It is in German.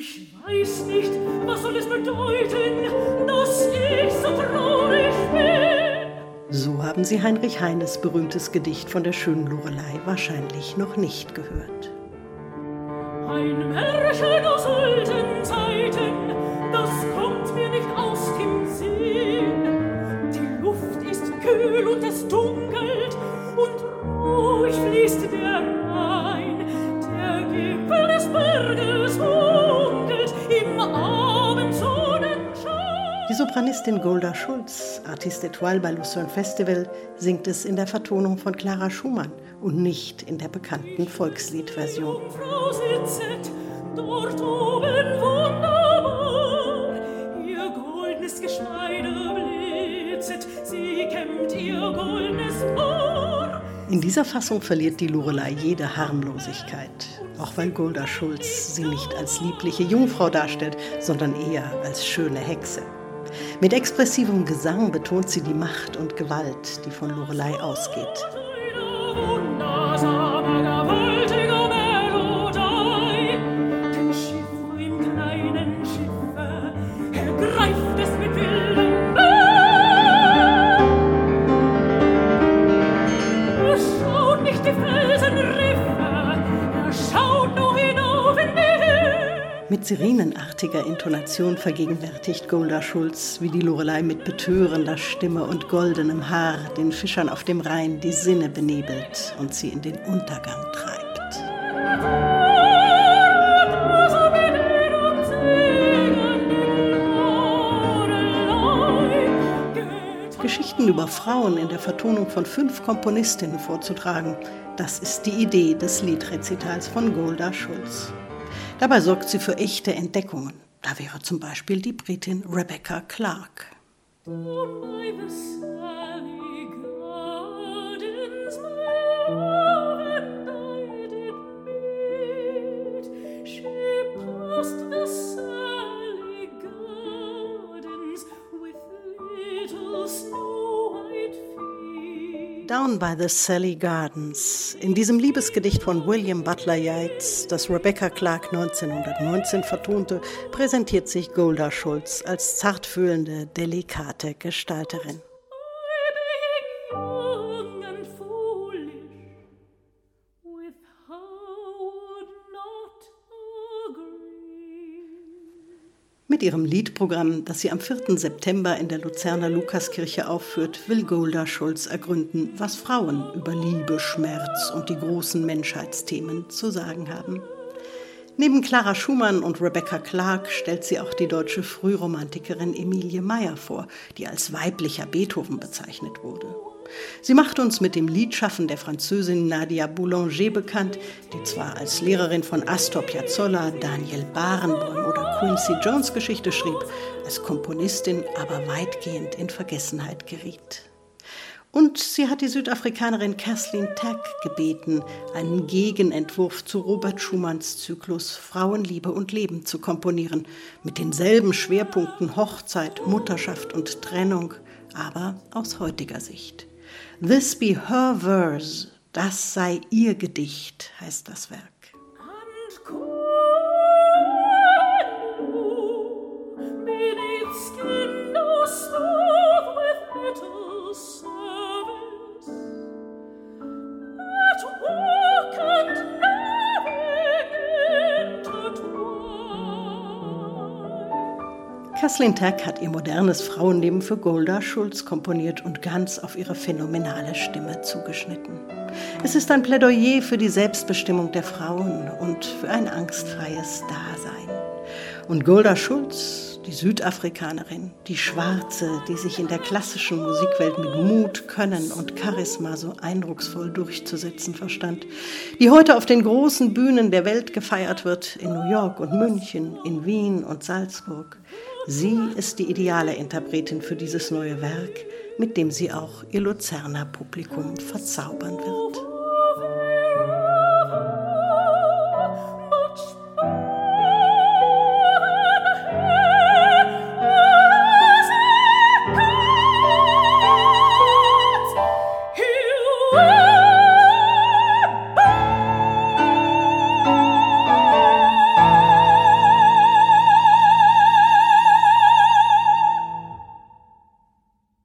Ich weiß nicht, was soll es bedeuten, dass ich so traurig bin. So haben Sie Heinrich Heines berühmtes Gedicht von der schönen Lorelei wahrscheinlich noch nicht gehört. Ein Märchen aus alten Zeiten, das kommt mir nicht aus dem Die Sopranistin Golda Schulz, Artiste étoile bei Lucerne Festival, singt es in der Vertonung von Clara Schumann und nicht in der bekannten Volksliedversion. In dieser Fassung verliert die Lorelei jede Harmlosigkeit, auch weil Golda Schulz sie nicht als liebliche Jungfrau darstellt, sondern eher als schöne Hexe. Mit expressivem Gesang betont sie die Macht und Gewalt, die von Lorelei ausgeht. Mit sirenenartiger Intonation vergegenwärtigt Golda Schulz, wie die Lorelei mit betörender Stimme und goldenem Haar den Fischern auf dem Rhein die Sinne benebelt und sie in den Untergang treibt. Geschichten über Frauen in der Vertonung von fünf Komponistinnen vorzutragen, das ist die Idee des Liedrezitals von Golda Schulz. Dabei sorgt sie für echte Entdeckungen. Da wäre zum Beispiel die Britin Rebecca Clark. Down by the Sally Gardens. In diesem Liebesgedicht von William Butler Yeats, das Rebecca Clark 1919 vertonte, präsentiert sich Golda Schulz als zartfühlende, delikate Gestalterin. Mit ihrem Liedprogramm, das sie am 4. September in der Luzerner Lukaskirche aufführt, will Golda Schulz ergründen, was Frauen über Liebe, Schmerz und die großen Menschheitsthemen zu sagen haben. Neben Clara Schumann und Rebecca Clark stellt sie auch die deutsche Frühromantikerin Emilie Meyer vor, die als weiblicher Beethoven bezeichnet wurde. Sie macht uns mit dem Liedschaffen der Französin Nadia Boulanger bekannt, die zwar als Lehrerin von Astor Piazzolla, Daniel Barenboim oder Quincy Jones Geschichte schrieb, als Komponistin aber weitgehend in Vergessenheit geriet. Und sie hat die Südafrikanerin Kathleen Tack gebeten, einen Gegenentwurf zu Robert Schumanns Zyklus Frauenliebe und Leben zu komponieren, mit denselben Schwerpunkten Hochzeit, Mutterschaft und Trennung, aber aus heutiger Sicht. This be her verse, das sei ihr Gedicht, heißt das Werk. Kathleen Tack hat ihr modernes Frauenleben für Golda Schulz komponiert und ganz auf ihre phänomenale Stimme zugeschnitten. Es ist ein Plädoyer für die Selbstbestimmung der Frauen und für ein angstfreies Dasein. Und Golda Schulz, die Südafrikanerin, die Schwarze, die sich in der klassischen Musikwelt mit Mut, Können und Charisma so eindrucksvoll durchzusetzen verstand, die heute auf den großen Bühnen der Welt gefeiert wird, in New York und München, in Wien und Salzburg. Sie ist die ideale Interpretin für dieses neue Werk, mit dem sie auch ihr Luzerner Publikum verzaubern wird.